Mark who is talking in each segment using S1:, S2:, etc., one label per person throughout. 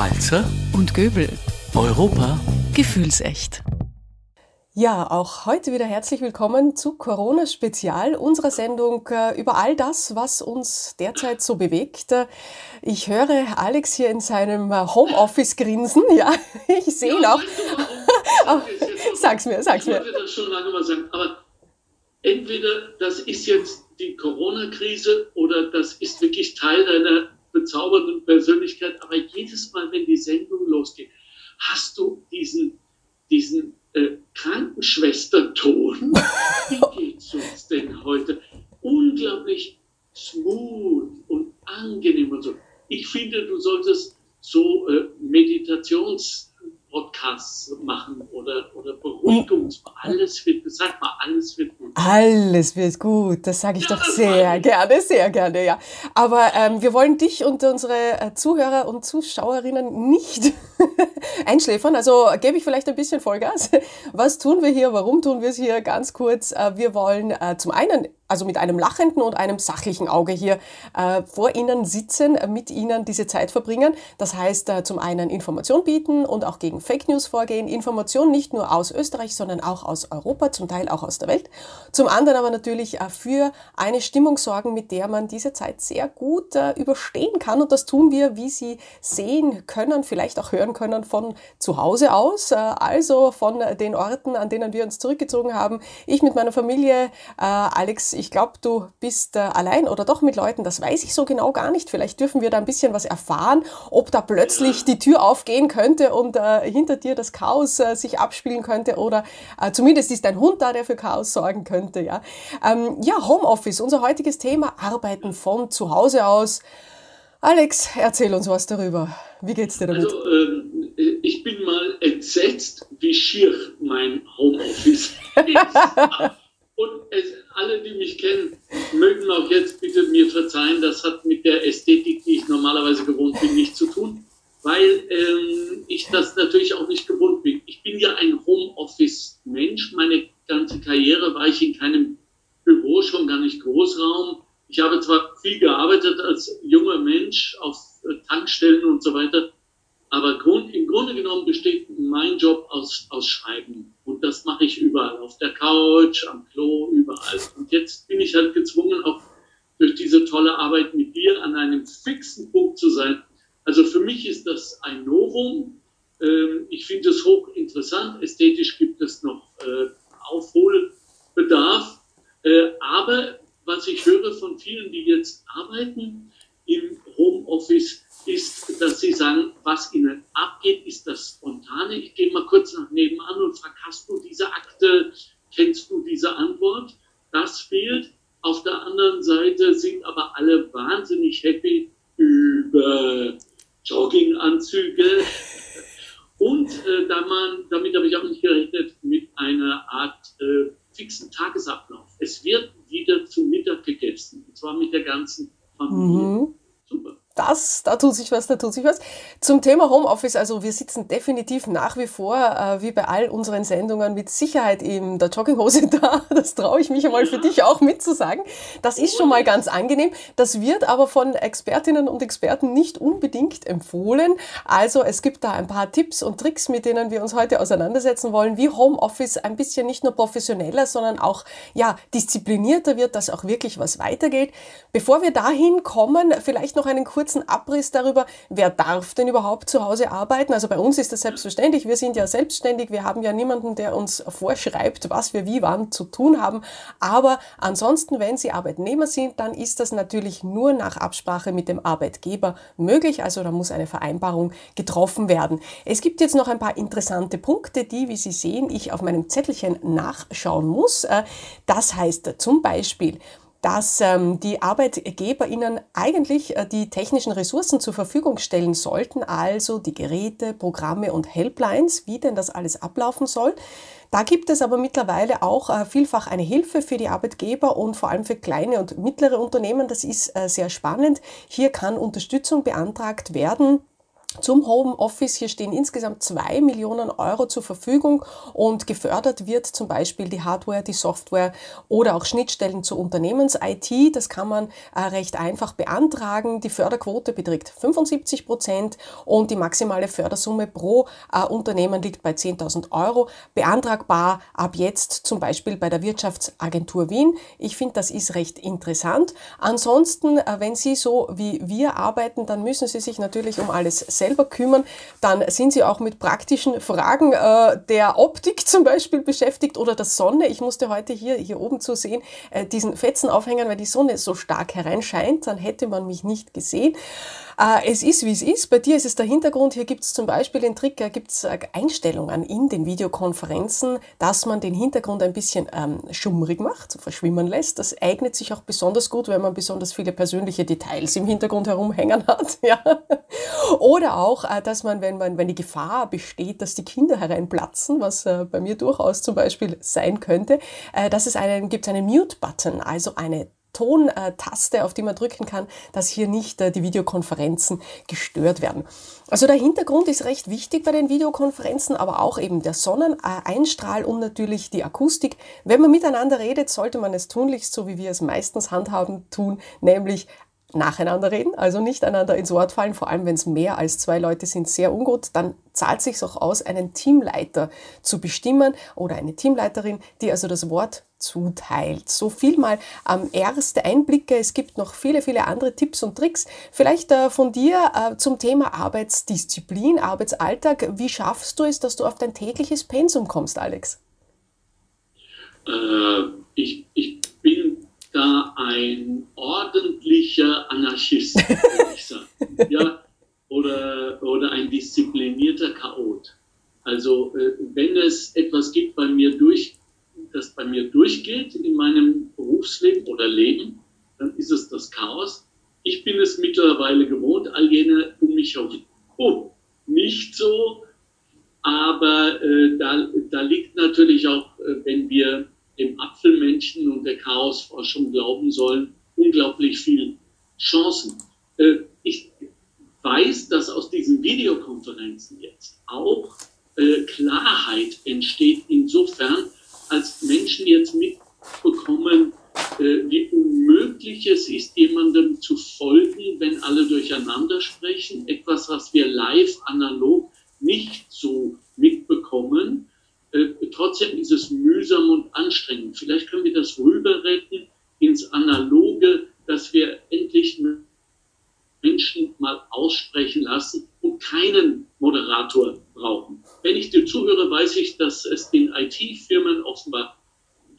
S1: Walzer
S2: und Göbel.
S1: Europa
S2: Gefühlsecht.
S3: Ja, auch heute wieder herzlich willkommen zu Corona Spezial, unserer Sendung äh, über all das, was uns derzeit so bewegt. Äh, ich höre Alex hier in seinem äh, Homeoffice grinsen. Ja, ich sehe ihn auch. sag's mir, sag's mir.
S4: Ich wollte das schon lange mal sagen, aber entweder das ist jetzt die Corona-Krise oder das ist wirklich Teil deiner bezaubernden Persönlichkeit. Aber jedes Mal, wenn die Sendung losgeht, hast du diesen, diesen äh, Krankenschwesterton. Wie geht's uns denn heute? Unglaublich smooth und angenehm und so. Ich finde, du solltest so äh, Meditations- Podcasts machen oder, oder Beruhigungs. Alles wird, sag mal, alles wird gut.
S3: Alles wird gut, das sage ich ja, doch sehr gerne, sehr gerne, ja. Aber ähm, wir wollen dich und unsere äh, Zuhörer und Zuschauerinnen nicht einschläfern. Also gebe ich vielleicht ein bisschen Vollgas. Was tun wir hier? Warum tun wir es hier? Ganz kurz. Äh, wir wollen äh, zum einen also mit einem lachenden und einem sachlichen Auge hier äh, vor Ihnen sitzen, äh, mit Ihnen diese Zeit verbringen. Das heißt, äh, zum einen Information bieten und auch gegen Fake News vorgehen. Information nicht nur aus Österreich, sondern auch aus Europa, zum Teil auch aus der Welt. Zum anderen aber natürlich äh, für eine Stimmung sorgen, mit der man diese Zeit sehr gut äh, überstehen kann. Und das tun wir, wie Sie sehen können, vielleicht auch hören können, von zu Hause aus, äh, also von den Orten, an denen wir uns zurückgezogen haben. Ich mit meiner Familie, Alex, ich glaube, du bist allein oder doch mit Leuten, das weiß ich so genau gar nicht. Vielleicht dürfen wir da ein bisschen was erfahren, ob da plötzlich die Tür aufgehen könnte und hinter dir das Chaos sich abspielen könnte oder äh, zumindest ist dein Hund da, der für Chaos sorgen könnte. Ja, ähm, ja Homeoffice, unser heutiges Thema, Arbeiten von zu Hause aus. Alex, erzähl uns was darüber. Wie geht's dir damit?
S4: Also, ähm, ich bin mal entsetzt, wie schier mein Homeoffice ist. Und es, alle, die mich kennen, mögen auch jetzt bitte mir verzeihen, das hat mit der Ästhetik, die ich normalerweise gewohnt bin, nichts zu tun, weil ähm, ich das natürlich auch nicht gewohnt bin. Ich bin ja ein Homeoffice-Mensch. Meine ganze Karriere war ich in keinem Büro, schon gar nicht Großraum. Ich habe zwar viel gearbeitet als junger Mensch auf äh, Tankstellen und so weiter, aber Grund, im Grunde genommen besteht mein Job aus, aus Schreiben. Und das mache ich überall. Auf der Couch, am Klo, überall. Und jetzt bin ich halt gezwungen, auch durch diese tolle Arbeit mit dir an einem fixen Punkt zu sein. Also für mich ist das ein Novum. Ähm, ich finde es hochinteressant. Ästhetisch gibt es noch äh, Aufholbedarf. Äh, aber was ich höre von vielen, die jetzt arbeiten im Homeoffice, ist, dass sie sagen, was ihnen abgeht, ist das Spontane. Ich gehe mal kurz nach nebenan und frage, hast du diese Akte, kennst du diese Antwort? Das fehlt. Auf der anderen Seite sind aber alle wahnsinnig happy über Jogginganzüge. Und äh, da man, damit habe ich auch nicht gerechnet, mit einer Art äh, fixen Tagesablauf. Es wird wieder zu Mittag gegessen, und zwar mit der ganzen Familie. Mhm.
S3: Super das, da tut sich was, da tut sich was. Zum Thema Homeoffice, also wir sitzen definitiv nach wie vor, äh, wie bei all unseren Sendungen, mit Sicherheit in der Jogginghose da. Das traue ich mich einmal für dich auch mitzusagen. Das ist schon mal ganz angenehm. Das wird aber von Expertinnen und Experten nicht unbedingt empfohlen. Also es gibt da ein paar Tipps und Tricks, mit denen wir uns heute auseinandersetzen wollen, wie Homeoffice ein bisschen nicht nur professioneller, sondern auch, ja, disziplinierter wird, dass auch wirklich was weitergeht. Bevor wir dahin kommen, vielleicht noch einen kurzen Abriss darüber, wer darf denn überhaupt zu Hause arbeiten. Also bei uns ist das selbstverständlich. Wir sind ja selbstständig. Wir haben ja niemanden, der uns vorschreibt, was wir wie wann zu tun haben. Aber ansonsten, wenn Sie Arbeitnehmer sind, dann ist das natürlich nur nach Absprache mit dem Arbeitgeber möglich. Also da muss eine Vereinbarung getroffen werden. Es gibt jetzt noch ein paar interessante Punkte, die, wie Sie sehen, ich auf meinem Zettelchen nachschauen muss. Äh, das heißt zum Beispiel, dass ähm, die Arbeitgeber ihnen eigentlich äh, die technischen Ressourcen zur Verfügung stellen sollten, also die Geräte, Programme und Helplines, wie denn das alles ablaufen soll. Da gibt es aber mittlerweile auch äh, vielfach eine Hilfe für die Arbeitgeber und vor allem für kleine und mittlere Unternehmen. Das ist äh, sehr spannend. Hier kann Unterstützung beantragt werden zum Homeoffice. Hier stehen insgesamt zwei Millionen Euro zur Verfügung und gefördert wird zum Beispiel die Hardware, die Software oder auch Schnittstellen zur Unternehmens-IT. Das kann man äh, recht einfach beantragen. Die Förderquote beträgt 75 Prozent und die maximale Fördersumme pro äh, Unternehmen liegt bei 10.000 Euro. Beantragbar ab jetzt zum Beispiel bei der Wirtschaftsagentur Wien. Ich finde, das ist recht interessant. Ansonsten, äh, wenn Sie so wie wir arbeiten, dann müssen Sie sich natürlich um alles selber kümmern. Dann sind Sie auch mit praktischen Fragen äh, der Optik zum Beispiel beschäftigt oder der Sonne. Ich musste heute hier, hier oben zu sehen, äh, diesen Fetzen aufhängen, weil die Sonne so stark hereinscheint. Dann hätte man mich nicht gesehen. Äh, es ist, wie es ist. Bei dir ist es der Hintergrund. Hier gibt es zum Beispiel den Trick, äh, gibt es Einstellungen in den Videokonferenzen, dass man den Hintergrund ein bisschen ähm, schummrig macht, verschwimmen lässt. Das eignet sich auch besonders gut, wenn man besonders viele persönliche Details im Hintergrund herumhängen hat. Ja. Oder auch, äh, dass man, wenn man, wenn die Gefahr besteht, dass die Kinder hereinplatzen, was äh, bei mir durchaus zum Beispiel sein könnte, äh, dass es einen, gibt einen Mute-Button, also eine Tontaste, auf die man drücken kann, dass hier nicht äh, die Videokonferenzen gestört werden. Also der Hintergrund ist recht wichtig bei den Videokonferenzen, aber auch eben der Sonneneinstrahl und natürlich die Akustik. Wenn man miteinander redet, sollte man es tunlichst, so wie wir es meistens handhaben, tun, nämlich nacheinander reden, also nicht einander ins Wort fallen, vor allem wenn es mehr als zwei Leute sind, sehr ungut, dann zahlt sich auch aus, einen Teamleiter zu bestimmen oder eine Teamleiterin, die also das Wort zuteilt. So viel mal ähm, erste Einblicke. Es gibt noch viele, viele andere Tipps und Tricks. Vielleicht äh, von dir äh, zum Thema Arbeitsdisziplin, Arbeitsalltag. Wie schaffst du es, dass du auf dein tägliches Pensum kommst, Alex?
S4: Äh, ich, ich bin da ein ordentlicher Anarchist, würde ich sagen. ja, oder, oder ein disziplinierter Chaot. Also äh, wenn es etwas gibt bei mir durch, das bei mir durchgeht in meinem Berufsleben oder Leben, dann ist es das Chaos. Ich bin es mittlerweile gewohnt, all jene um mich herum. Oh, nicht so, aber äh, da, da liegt natürlich auch, äh, wenn wir dem Apfelmenschen und der Chaosforschung glauben sollen, unglaublich viel Chancen. Äh, ich weiß, dass aus diesen Videokonferenzen jetzt auch äh, Klarheit entsteht, insofern, als Menschen jetzt mitbekommen, äh, wie unmöglich es ist, jemandem zu folgen, wenn durcheinander sprechen. Etwas, was wir live analog nicht so mitbekommen. Äh, trotzdem ist es mühsam und anstrengend. Vielleicht können wir das rüber retten ins Analoge, dass wir endlich Menschen mal aussprechen lassen und keinen Moderator brauchen. Wenn ich dir zuhöre, weiß ich, dass es den IT-Firmen offenbar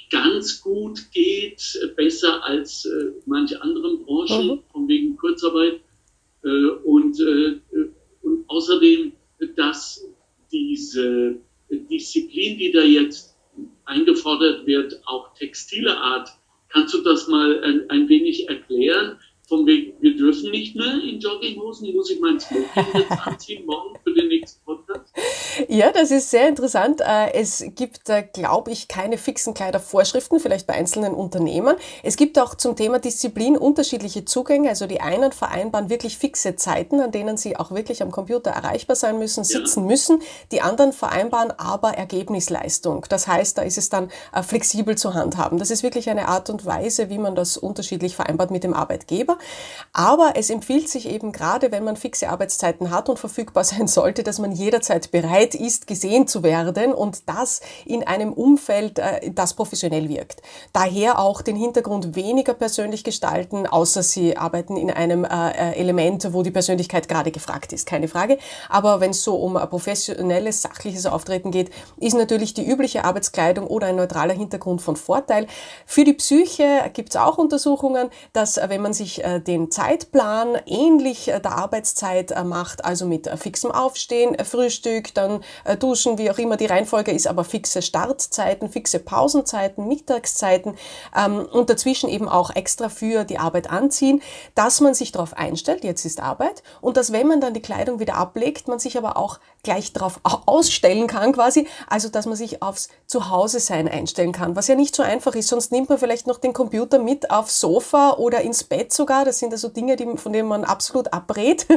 S4: ganz gut geht, besser als äh, manche anderen Branchen, mhm. von wegen Kurzarbeit. Äh, und, äh, und außerdem, dass diese Disziplin, die da jetzt eingefordert wird, auch textile Art, kannst du das mal ein, ein wenig erklären? Von wegen, wir dürfen nicht mehr in Jogginghosen, muss ich mein Smoking jetzt anziehen morgen für den nächsten Podcast?
S3: Ja, das ist sehr interessant. Äh, es gibt, glaube ich, keine fixen Kleidervorschriften, vielleicht bei einzelnen Unternehmen. Es gibt auch zum Thema Disziplin unterschiedliche Zugänge. Also die einen vereinbaren wirklich fixe Zeiten, an denen sie auch wirklich am Computer erreichbar sein müssen, sitzen ja. müssen. Die anderen vereinbaren aber Ergebnisleistung. Das heißt, da ist es dann äh, flexibel zu handhaben. Das ist wirklich eine Art und Weise, wie man das unterschiedlich vereinbart mit dem Arbeitgeber. Aber es empfiehlt sich eben gerade, wenn man fixe Arbeitszeiten hat und verfügbar sein sollte, dass man jederzeit bereit ist, gesehen zu werden und das in einem Umfeld, äh, das professionell wirkt. Daher auch den Hintergrund weniger persönlich gestalten, außer Sie arbeiten in einem äh, äh, Element, wo die Persönlichkeit gerade gefragt ist, keine Frage. Aber wenn es so um professionelles, sachliches Auftreten geht, ist natürlich die übliche Arbeitskleidung oder ein neutraler Hintergrund von Vorteil. Für die Psyche gibt es auch Untersuchungen, dass wenn man sich den Zeitplan ähnlich der Arbeitszeit macht, also mit fixem Aufstehen, Frühstück, dann duschen, wie auch immer die Reihenfolge ist, aber fixe Startzeiten, fixe Pausenzeiten, Mittagszeiten ähm, und dazwischen eben auch extra für die Arbeit anziehen, dass man sich darauf einstellt, jetzt ist Arbeit und dass wenn man dann die Kleidung wieder ablegt, man sich aber auch gleich darauf ausstellen kann quasi, also dass man sich aufs Zuhause-Sein einstellen kann, was ja nicht so einfach ist, sonst nimmt man vielleicht noch den Computer mit aufs Sofa oder ins Bett sogar, das sind also Dinge, die, von denen man absolut abrät.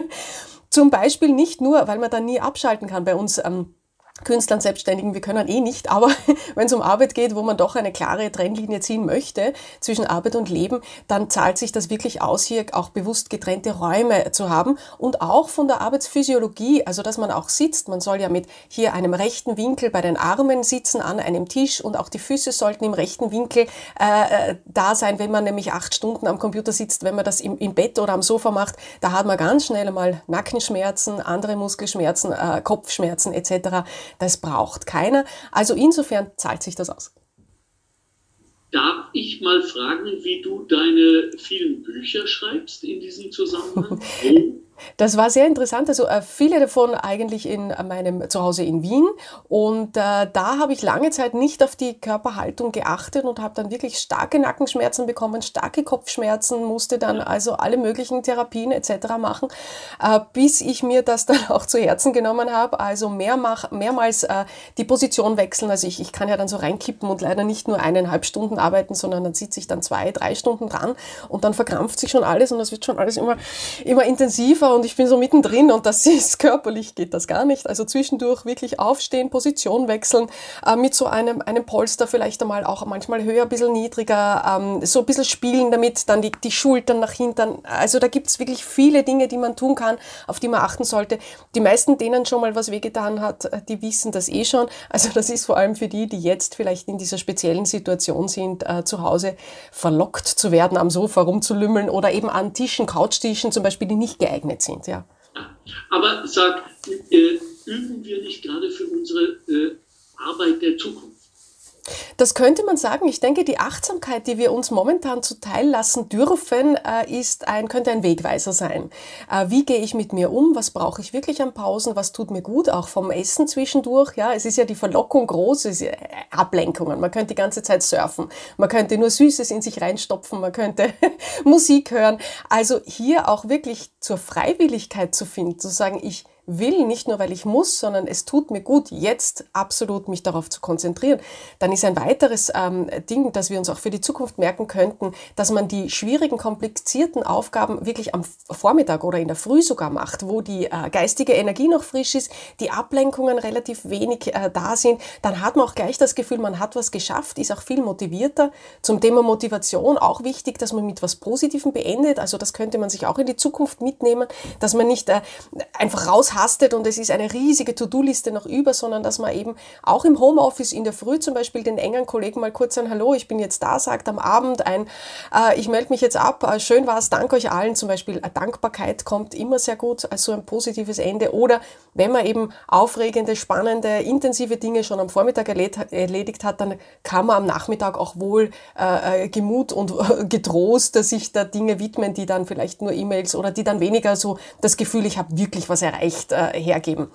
S3: Zum Beispiel nicht nur, weil man dann nie abschalten kann bei uns. Ähm, Künstlern, Selbstständigen, wir können eh nicht, aber wenn es um Arbeit geht, wo man doch eine klare Trennlinie ziehen möchte zwischen Arbeit und Leben, dann zahlt sich das wirklich aus, hier auch bewusst getrennte Räume zu haben und auch von der Arbeitsphysiologie, also dass man auch sitzt, man soll ja mit hier einem rechten Winkel bei den Armen sitzen an einem Tisch und auch die Füße sollten im rechten Winkel äh, äh da sein, wenn man nämlich acht Stunden am Computer sitzt, wenn man das im, im Bett oder am Sofa macht, da hat man ganz schnell mal Nackenschmerzen, andere Muskelschmerzen, äh, Kopfschmerzen etc. Das braucht keiner. Also insofern zahlt sich das aus.
S4: Darf ich mal fragen, wie du deine vielen Bücher schreibst in diesem Zusammenhang? Wo
S3: das war sehr interessant. Also äh, viele davon eigentlich in äh, meinem Zuhause in Wien. Und äh, da habe ich lange Zeit nicht auf die Körperhaltung geachtet und habe dann wirklich starke Nackenschmerzen bekommen, starke Kopfschmerzen, musste dann also alle möglichen Therapien etc. machen, äh, bis ich mir das dann auch zu Herzen genommen habe. Also mehrmach, mehrmals äh, die Position wechseln. Also ich, ich kann ja dann so reinkippen und leider nicht nur eineinhalb Stunden arbeiten, sondern dann sitze ich dann zwei, drei Stunden dran und dann verkrampft sich schon alles und das wird schon alles immer, immer intensiver Sofa und ich bin so mittendrin und das ist körperlich geht das gar nicht. Also zwischendurch wirklich aufstehen, Position wechseln, äh, mit so einem, einem Polster vielleicht einmal auch manchmal höher, ein bisschen niedriger, ähm, so ein bisschen spielen damit, dann die, die Schultern nach hinten. Also da gibt es wirklich viele Dinge, die man tun kann, auf die man achten sollte. Die meisten, denen schon mal was wehgetan hat, äh, die wissen das eh schon. Also das ist vor allem für die, die jetzt vielleicht in dieser speziellen Situation sind, äh, zu Hause verlockt zu werden, am Sofa rumzulümmeln oder eben an Tischen, Couchtischen zum Beispiel, die nicht geeignet geeignet sind, ja.
S4: Aber sag, äh, üben wir nicht gerade für unsere äh, Arbeit der Zukunft?
S3: Das könnte man sagen. Ich denke, die Achtsamkeit, die wir uns momentan zuteil lassen dürfen, äh, ist ein, könnte ein Wegweiser sein. Äh, wie gehe ich mit mir um? Was brauche ich wirklich an Pausen? Was tut mir gut? Auch vom Essen zwischendurch. Ja, es ist ja die Verlockung groß, es ist Ablenkungen. Man könnte die ganze Zeit surfen. Man könnte nur Süßes in sich reinstopfen. Man könnte Musik hören. Also hier auch wirklich zur Freiwilligkeit zu finden, zu sagen, ich will, nicht nur weil ich muss, sondern es tut mir gut, jetzt absolut mich darauf zu konzentrieren, dann ist ein weiteres ähm, Ding, das wir uns auch für die Zukunft merken könnten, dass man die schwierigen, komplizierten Aufgaben wirklich am Vormittag oder in der Früh sogar macht, wo die äh, geistige Energie noch frisch ist, die Ablenkungen relativ wenig äh, da sind, dann hat man auch gleich das Gefühl, man hat was geschafft, ist auch viel motivierter. Zum Thema Motivation auch wichtig, dass man mit was Positivem beendet, also das könnte man sich auch in die Zukunft mitnehmen, dass man nicht äh, einfach raus hastet und es ist eine riesige To-Do-Liste noch über, sondern dass man eben auch im Homeoffice in der Früh zum Beispiel den engen Kollegen mal kurz ein Hallo, ich bin jetzt da, sagt am Abend ein, äh, ich melde mich jetzt ab, äh, schön war es, danke euch allen zum Beispiel. Äh, Dankbarkeit kommt immer sehr gut als so ein positives Ende oder wenn man eben aufregende, spannende, intensive Dinge schon am Vormittag erledigt hat, dann kann man am Nachmittag auch wohl äh, äh Gemut und äh, getrost sich da Dinge widmen, die dann vielleicht nur E-Mails oder die dann weniger so das Gefühl, ich habe wirklich was erreicht nicht äh, hergeben.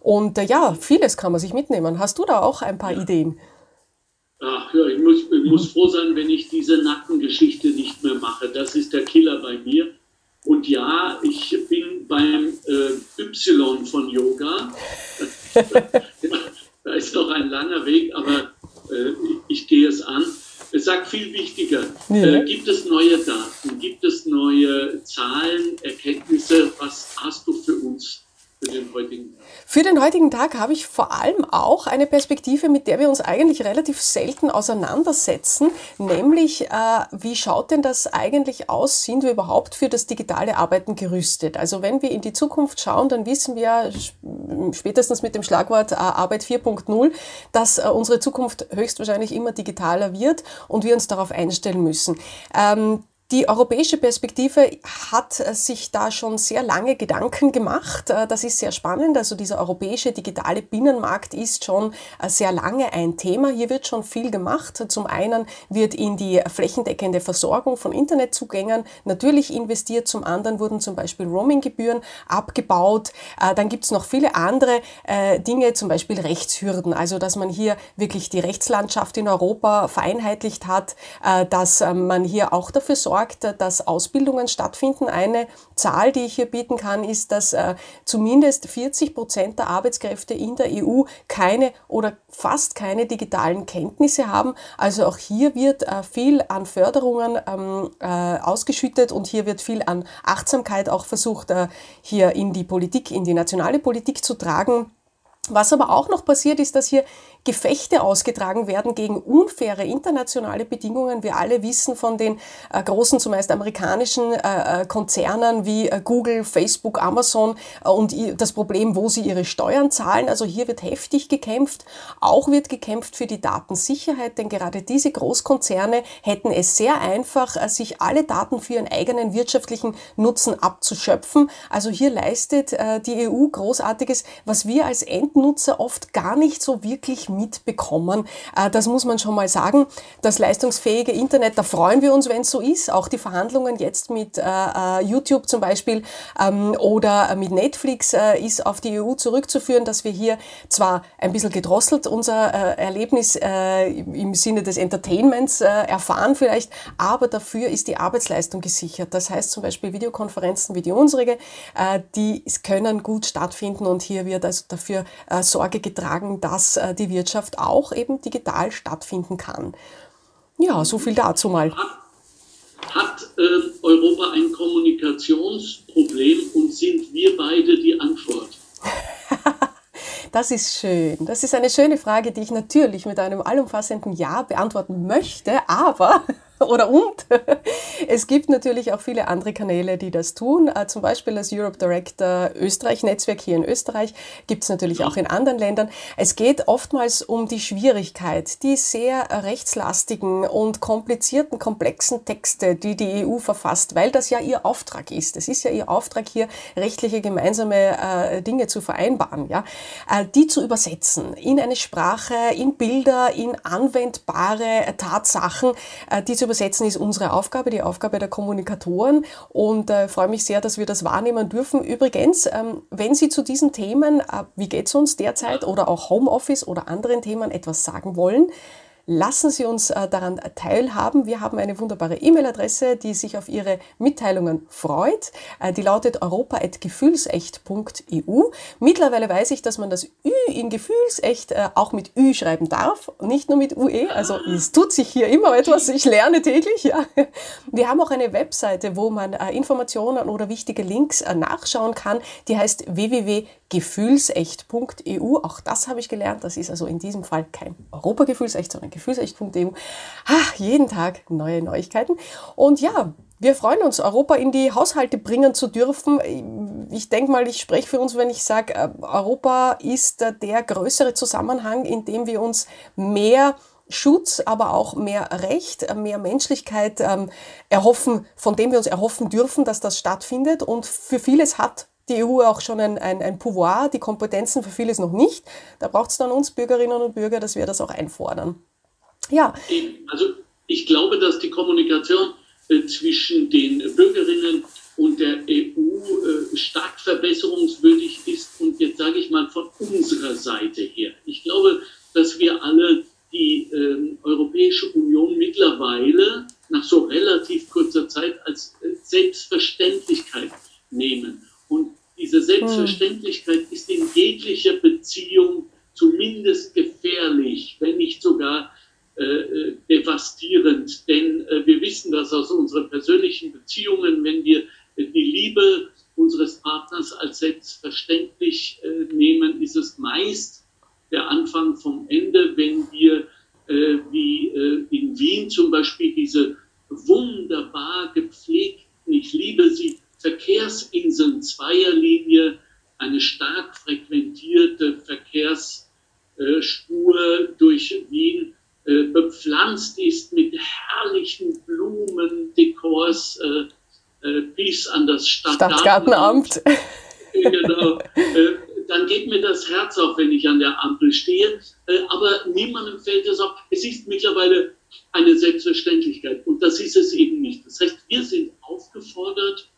S3: Und äh, ja, vieles kann man sich mitnehmen. Hast du da auch ein paar Ideen?
S4: Ach ja, ich muss, ich muss froh sein, wenn ich diese Nackengeschichte nicht mehr mache. Das ist der Killer bei mir. Und ja, ich bin beim äh, Y von Yoga. da ist noch ein langer Weg, aber äh, ich gehe es an. Es sagt viel wichtiger, ja. äh, gibt es neue Daten, gibt es neue Zahlen, Erkenntnisse, was hast du für uns für den heutigen Tag?
S3: Für den heutigen Tag habe ich vor allem auch eine Perspektive, mit der wir uns eigentlich relativ selten auseinandersetzen, nämlich äh, wie schaut denn das eigentlich aus? Sind wir überhaupt für das digitale Arbeiten gerüstet? Also wenn wir in die Zukunft schauen, dann wissen wir spätestens mit dem Schlagwort äh, Arbeit 4.0, dass äh, unsere Zukunft höchstwahrscheinlich immer digitaler wird und wir uns darauf einstellen müssen. Ähm, die europäische Perspektive hat sich da schon sehr lange Gedanken gemacht. Äh, das ist sehr spannend. Also dieser europäische digitale Binnenmarkt ist schon äh, sehr lange ein Thema. Hier wird schon viel gemacht. Zum einen wird in die flächendeckende Versorgung von Internetzugängen natürlich investiert. Zum anderen wurden zum Beispiel Roaminggebühren abgebaut. Äh, dann gibt es noch viele andere Dinge, zum Beispiel Rechtshürden. Also dass man hier wirklich die Rechtslandschaft in Europa vereinheitlicht hat, dass man hier auch dafür sorgt, sorgt, dass Ausbildungen stattfinden. Eine Zahl, die ich hier bieten kann, ist, dass äh, zumindest 40 Prozent der Arbeitskräfte in der EU keine oder fast keine digitalen Kenntnisse haben. Also auch hier wird äh, viel an Förderungen ähm, äh, ausgeschüttet und hier wird viel an Achtsamkeit auch versucht, hier in die Politik, in die nationale Politik zu tragen. Was aber auch noch passiert, ist, dass hier Gefechte ausgetragen werden gegen unfaire internationale Bedingungen. Wir alle wissen von den äh, großen, zumeist amerikanischen äh, äh Konzernen wie äh, Google, Facebook, Amazon äh, und das Problem, wo sie ihre Steuern zahlen. Also hier wird heftig gekämpft. Auch wird gekämpft für die Datensicherheit, denn gerade diese Großkonzerne hätten es sehr einfach, äh, sich alle Daten für ihren eigenen wirtschaftlichen Nutzen abzuschöpfen. Also hier leistet die EU Großartiges, was wir als Endnutzer oft gar nicht so wirklich mitbekommen. Äh, das muss man schon mal sagen. Das leistungsfähige Internet, da freuen wir uns, wenn es so ist. Auch die Verhandlungen jetzt mit äh, äh, YouTube zum Beispiel ähm, oder mit Netflix ist auf die EU zurückzuführen, dass wir hier zwar ein bisschen gedrosselt unser Erlebnis im Sinne des Entertainments erfahren vielleicht, aber dafür ist die Arbeitsleistung gesichert. Das heißt zum Beispiel Videokonferenzen wie die unsere, die können gut stattfinden und hier wird also dafür Sorge getragen, dass die Wirtschaft Wirtschaft auch eben digital stattfinden kann. Ja, so viel dazu mal.
S4: Hat, äh, Europa ein Kommunikationsproblem und sind wir beide die Antwort?
S3: Das ist schön. Das ist eine schöne Frage, die ich natürlich mit einem allumfassenden Ja beantworten möchte, aber oder und. Es gibt natürlich auch viele andere Kanäle, die das tun. Äh, zum Beispiel das Europe Director Österreich-Netzwerk hier in Österreich gibt es natürlich auch in anderen Ländern. Es geht oftmals um die Schwierigkeit, die sehr rechtslastigen und komplizierten, komplexen Texte, die die EU verfasst, weil das ja ihr Auftrag ist. Es ist ja ihr Auftrag hier, rechtliche gemeinsame äh, Dinge zu vereinbaren, ja, äh, die zu übersetzen in eine Sprache, in Bilder, in anwendbare Tatsachen, äh, die zu übersetzen ist unsere Aufgabe, die Aufgabe der Kommunikatoren und äh, freue mich sehr, dass wir das wahrnehmen dürfen. Übrigens, ähm, wenn Sie zu diesen Themen, äh, wie geht es uns derzeit oder auch Homeoffice oder anderen Themen etwas sagen wollen, Lassen Sie uns äh, daran teilhaben. Wir haben eine wunderbare E-Mail-Adresse, die sich auf Ihre Mitteilungen freut. Äh, die lautet europa.gefühlsecht.eu. Mittlerweile weiß ich, dass man das Ü in Gefühlsecht äh, auch mit Ü schreiben darf, nicht nur mit UE. Also es tut sich hier immer etwas. Ich lerne täglich. Ja. Wir haben auch eine Webseite, wo man Informationen oder wichtige Links nachschauen kann. Die heißt www.gefühlsecht.eu. Auch das habe ich gelernt. Das ist also in diesem Fall kein Europa-Gefühlsecht, sondern gefühlsecht.eu. Jeden Tag neue Neuigkeiten. Und ja, wir freuen uns, Europa in die Haushalte bringen zu dürfen. Ich denke mal, ich spreche für uns, wenn ich sage, äh, Europa ist der größere Zusammenhang, in dem wir uns mehr Schutz, aber auch mehr Recht, mehr Menschlichkeit ähm, erhoffen, von dem wir uns erhoffen dürfen, dass das stattfindet. Und für vieles hat die EU auch schon ein, ein, ein Pouvoir, die Kompetenzen für vieles noch nicht. Da braucht es dann uns Bürgerinnen und Bürger, dass wir das auch einfordern.
S4: Ja. Also ich glaube, dass die Kommunikation äh, zwischen den Bürgerinnen und der EU äh, stark verbesserungswürdig ist. Und jetzt sage ich mal von unserer Seite her. Ich glaube, dass wir alle die äh, Europäische Union mittlerweile nach so relativ kurzer Zeit als äh, Selbstverständlichkeit nehmen. Und diese Selbstverständlichkeit hm. ist in jeglicher Beziehung zumindest gefährlich, wenn nicht sogar äh, äh, devastierend. Denn äh, wir wissen das aus unseren persönlichen Beziehungen, wenn wir äh, die Liebe unseres Partners als selbstverständlich äh, nehmen, ist es meist der Anfang vom Ende, wenn wir äh, wie in Wien zum Beispiel diese wunderbar gepflegten, ich liebe sie, Verkehrsinseln Zweierlinie, eine stark frequentierte Verkehrsspur durch Wien äh, bepflanzt ist mit herrlichen Blumendekors äh, äh, bis an das Stadtgartenamt. genau. Äh, dann geht mir das Herz auf, wenn ich an der Ampel stehe. Äh, aber niemandem fällt es auf. Es ist mittlerweile eine Selbstverständlichkeit. Und das ist es eben nicht. Das heißt, wir sind aufgefordert,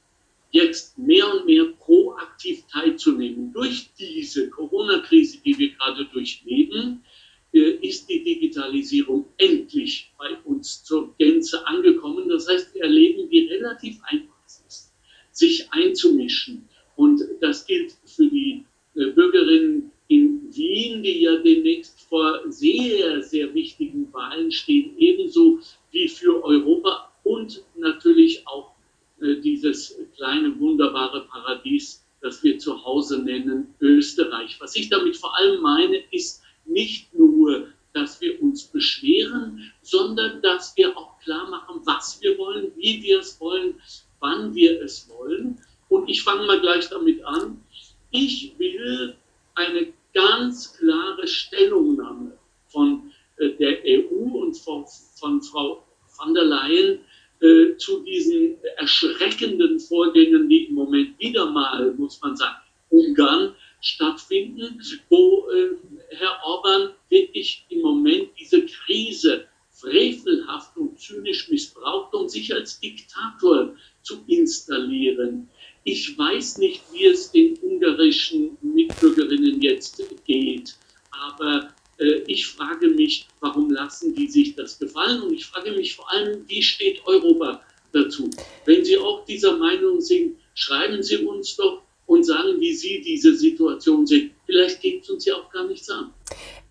S4: jetzt mehr und mehr proaktiv teilzunehmen. Durch diese Corona-Krise, die wir gerade durchleben, ist die Digitalisierung endlich bei uns zur Gänze angekommen. Das heißt, wir erleben relativ einfach ist, sich einzumischen. Und das gilt für die äh, Bürgerinnen in Wien, die ja demnächst vor sehr, sehr wichtigen Wahlen stehen, ebenso wie für Europa und natürlich auch äh, dieses kleine, wunderbare Paradies, das wir zu Hause nennen, Österreich. Was ich damit vor allem meine, ist nicht nur, dass wir uns beschweren, sondern dass wir auch klar machen, was wir wollen, wie wir es wollen, wann wir es wollen. Und ich fange mal gleich damit an. Ich will eine ganz klare Stellungnahme von äh, der EU und von, von Frau van der Leyen äh, zu diesen erschreckenden Vorgängen, die im Moment wieder mal, muss man sagen, Ungarn stattfinden, wo äh, Herr Orban wirklich im Moment diese Krise frevelhaft und zynisch missbraucht, um sich als Diktator zu installieren. Ich weiß nicht, wie es den ungarischen Mitbürgerinnen jetzt geht, aber ich frage mich, warum lassen die sich das gefallen? Und ich frage mich vor allem, wie steht Europa dazu? Wenn Sie auch dieser Meinung sind, schreiben Sie uns doch und sagen, wie Sie diese Situation sehen. Vielleicht geht es uns ja auch gar nichts an.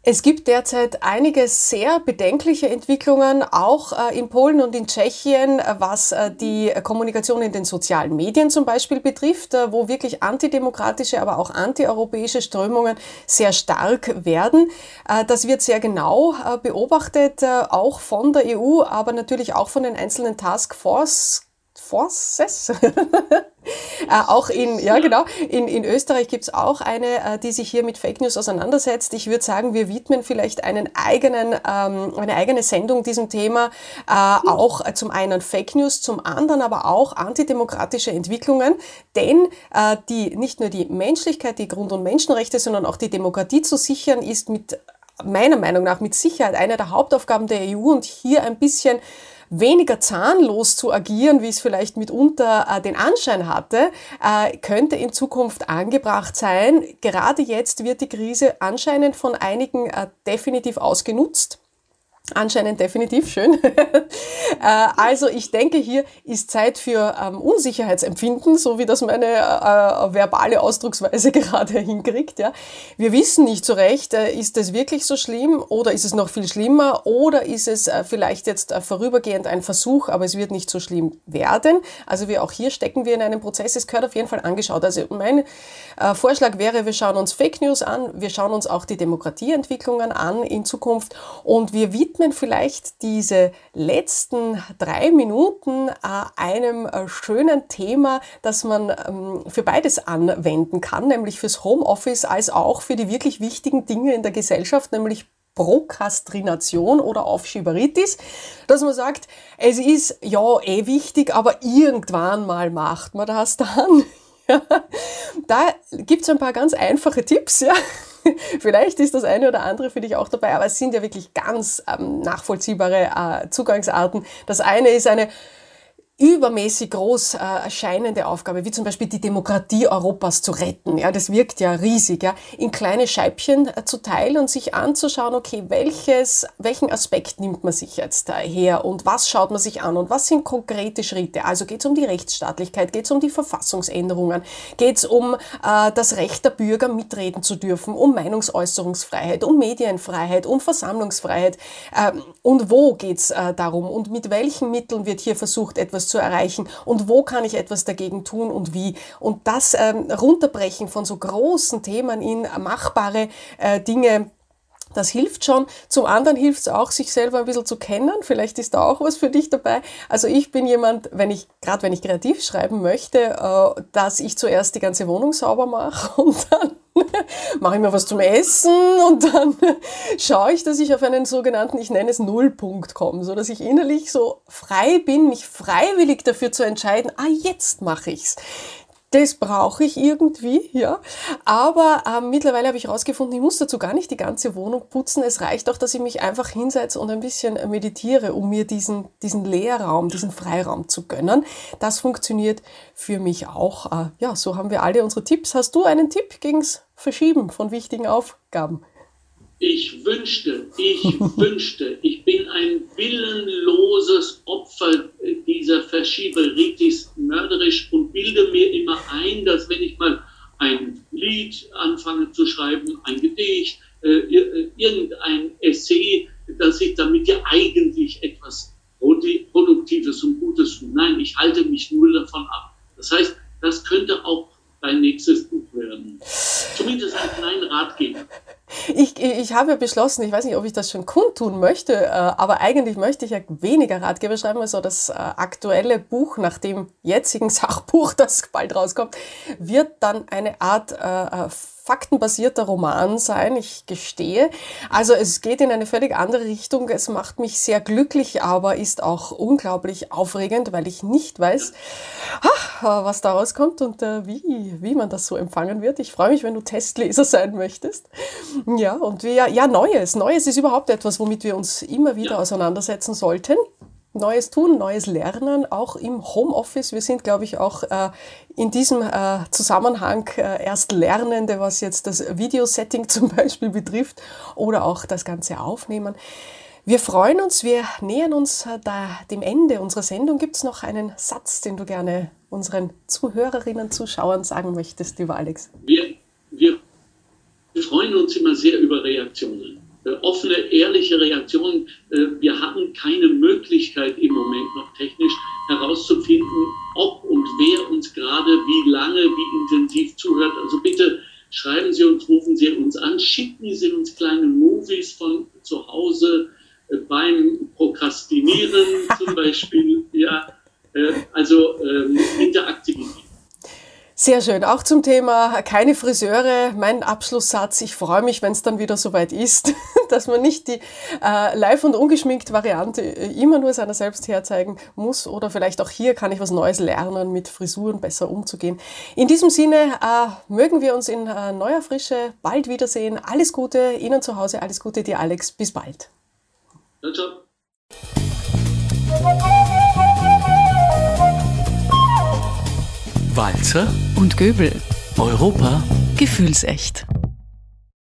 S3: Es gibt derzeit einige sehr bedenkliche Entwicklungen, auch äh, in Polen und in Tschechien, äh, was äh, die Kommunikation in den sozialen Medien zum Beispiel betrifft, wo wirklich antidemokratische, aber auch antieuropäische Strömungen sehr stark werden. Das wird sehr genau beobachtet, auch von der EU, aber natürlich auch von den einzelnen Taskforce Forces. äh, auch in, ja genau, in, in Österreich gibt's auch eine, äh, die sich hier mit Fake News auseinandersetzt. Ich würde sagen, wir widmen vielleicht einen eigenen, ähm, eine eigene Sendung diesem Thema, äh, auch zum einen Fake News, zum anderen aber auch antidemokratische Entwicklungen, denn äh, die nicht nur die Menschlichkeit, die Grund- und Menschenrechte, sondern auch die Demokratie zu sichern, ist mit meiner Meinung nach mit Sicherheit eine der Hauptaufgaben der EU und hier ein bisschen weniger zahnlos zu agieren, wie es vielleicht mitunter äh, den Anschein hatte, äh, könnte in Zukunft angebracht sein. Gerade jetzt wird die Krise anscheinend von einigen äh, definitiv ausgenutzt. Anscheinend definitiv schön. Äh, also ich denke, hier ist Zeit für ähm, Unsicherheitsempfinden, so wie das meine äh, äh verbale Ausdrucksweise gerade hinkriegt. Ja. Wir wissen nicht so recht, äh, ist es wirklich so schlimm oder ist es noch viel schlimmer oder ist es äh, vielleicht jetzt äh, vorübergehend ein Versuch, aber es wird nicht so schlimm werden. Also wir auch hier stecken wir in einem Prozess. Es gehört auf jeden Fall angeschaut. Also mein Vorschlag wäre, wir schauen uns Fake News an, wir schauen uns auch die Demokratieentwicklungen an in Zukunft und wir widmen vielleicht diese letzten drei Minuten äh, einem äh, schönen Thema, das man ähm, für beides anwenden kann, nämlich fürs Homeoffice als auch für die wirklich wichtigen Dinge in der Gesellschaft, nämlich Prokrastination oder Aufschieberitis, dass man sagt, es ist ja eh wichtig, aber irgendwann mal macht man das dann. Ja, da gibt's ein paar ganz einfache Tipps. Ja. Vielleicht ist das eine oder andere für dich auch dabei, aber es sind ja wirklich ganz ähm, nachvollziehbare äh, Zugangsarten. Das eine ist eine übermäßig groß äh, erscheinende Aufgabe, wie zum Beispiel die Demokratie Europas zu retten. Ja, das wirkt ja riesig, ja, in kleine Scheibchen äh, zu teilen und sich anzuschauen, okay, welches, welchen Aspekt nimmt man sich jetzt äh, her und was schaut man sich an und was sind konkrete Schritte? Also geht es um die Rechtsstaatlichkeit, geht es um die Verfassungsänderungen, geht es um äh, das Recht der Bürger mitreden zu dürfen, um Meinungsäußerungsfreiheit, um Medienfreiheit, um Versammlungsfreiheit ähm, und wo geht es äh, darum und mit welchen Mitteln wird hier versucht, etwas etwas zu erreichen und wo kann ich etwas dagegen tun und wie. Und das ähm, Runterbrechen von so großen Themen in machbare äh, Dinge, das hilft schon. Zum anderen hilft es auch, sich selber ein bisschen zu kennen. Vielleicht ist da auch was für dich dabei. Also ich bin jemand, wenn ich, gerade wenn ich kreativ schreiben möchte, äh, dass ich zuerst die ganze Wohnung sauber mache und dann mache ich mir was zum Essen und dann schaue ich, dass ich auf einen sogenannten, ich nenne es Nullpunkt komme, so dass ich innerlich so frei bin, mich freiwillig dafür zu entscheiden, ah, jetzt mache ich's das brauche ich irgendwie, ja. Aber ähm, mittlerweile habe ich herausgefunden, ich muss dazu gar nicht die ganze Wohnung putzen. Es reicht auch, dass ich mich einfach hinsetze und ein bisschen meditiere, um mir diesen, diesen Leerraum, diesen Freiraum zu gönnen. Das funktioniert für mich auch. Äh, ja, so haben wir alle unsere Tipps. Hast du einen Tipp gegens Verschieben von wichtigen Aufgaben?
S4: Ich wünschte, ich wünschte, ich bin ein willenloses Opfer dieser Verschieberitis mörderisch und bilde mir immer ein, dass wenn ich mal ein Lied anfange zu schreiben, ein Gedicht, äh, irgendein Essay, dass ich damit ja eigentlich etwas Produktives und Gutes tue. Nein, ich halte mich nur davon ab. Das heißt, das könnte auch dein nächstes Buch werden. Zumindest einen kleinen Ratgeber.
S3: Ich, ich habe beschlossen, ich weiß nicht, ob ich das schon kundtun möchte, äh, aber eigentlich möchte ich ja weniger Ratgeber schreiben, also das äh, aktuelle Buch nach dem jetzigen Sachbuch, das bald rauskommt, wird dann eine Art äh, faktenbasierter Roman sein, ich gestehe. Also es geht in eine völlig andere Richtung. Es macht mich sehr glücklich, aber ist auch unglaublich aufregend, weil ich nicht weiß, was da rauskommt und äh, wie, wie man das so empfangen wird. Ich freue mich, wenn du Testleser sein möchtest. Ja, und wir, ja, Neues. Neues ist überhaupt etwas, womit wir uns immer wieder auseinandersetzen sollten. Neues tun, Neues lernen, auch im Homeoffice. Wir sind, glaube ich, auch äh, in diesem äh, Zusammenhang äh, erst Lernende, was jetzt das Videosetting zum Beispiel betrifft oder auch das ganze Aufnehmen. Wir freuen uns, wir nähern uns äh, da dem Ende unserer Sendung. Gibt es noch einen Satz, den du gerne unseren Zuhörerinnen, Zuschauern sagen möchtest, lieber Alex?
S4: Wir, wir freuen uns immer sehr über Reaktionen. Äh, offene, ehrliche Reaktionen. Äh, wir hatten keine Möglichkeit im Moment noch technisch herauszufinden, ob und wer uns gerade wie lange, wie intensiv zuhört. Also bitte schreiben Sie uns, rufen Sie uns an, schicken Sie uns kleine Movies von zu Hause äh, beim Prokrastinieren zum Beispiel. Ja, also ähm, Interaktivität.
S3: Sehr schön. Auch zum Thema keine Friseure. Mein Abschlusssatz. Ich freue mich, wenn es dann wieder soweit ist, dass man nicht die äh, live und ungeschminkt Variante äh, immer nur seiner selbst herzeigen muss. Oder vielleicht auch hier kann ich was Neues lernen, mit Frisuren besser umzugehen. In diesem Sinne äh, mögen wir uns in äh, neuer Frische bald wiedersehen. Alles Gute Ihnen zu Hause. Alles Gute dir, Alex. Bis bald. Ciao, ciao.
S2: Walzer und Göbel. Europa gefühlsecht.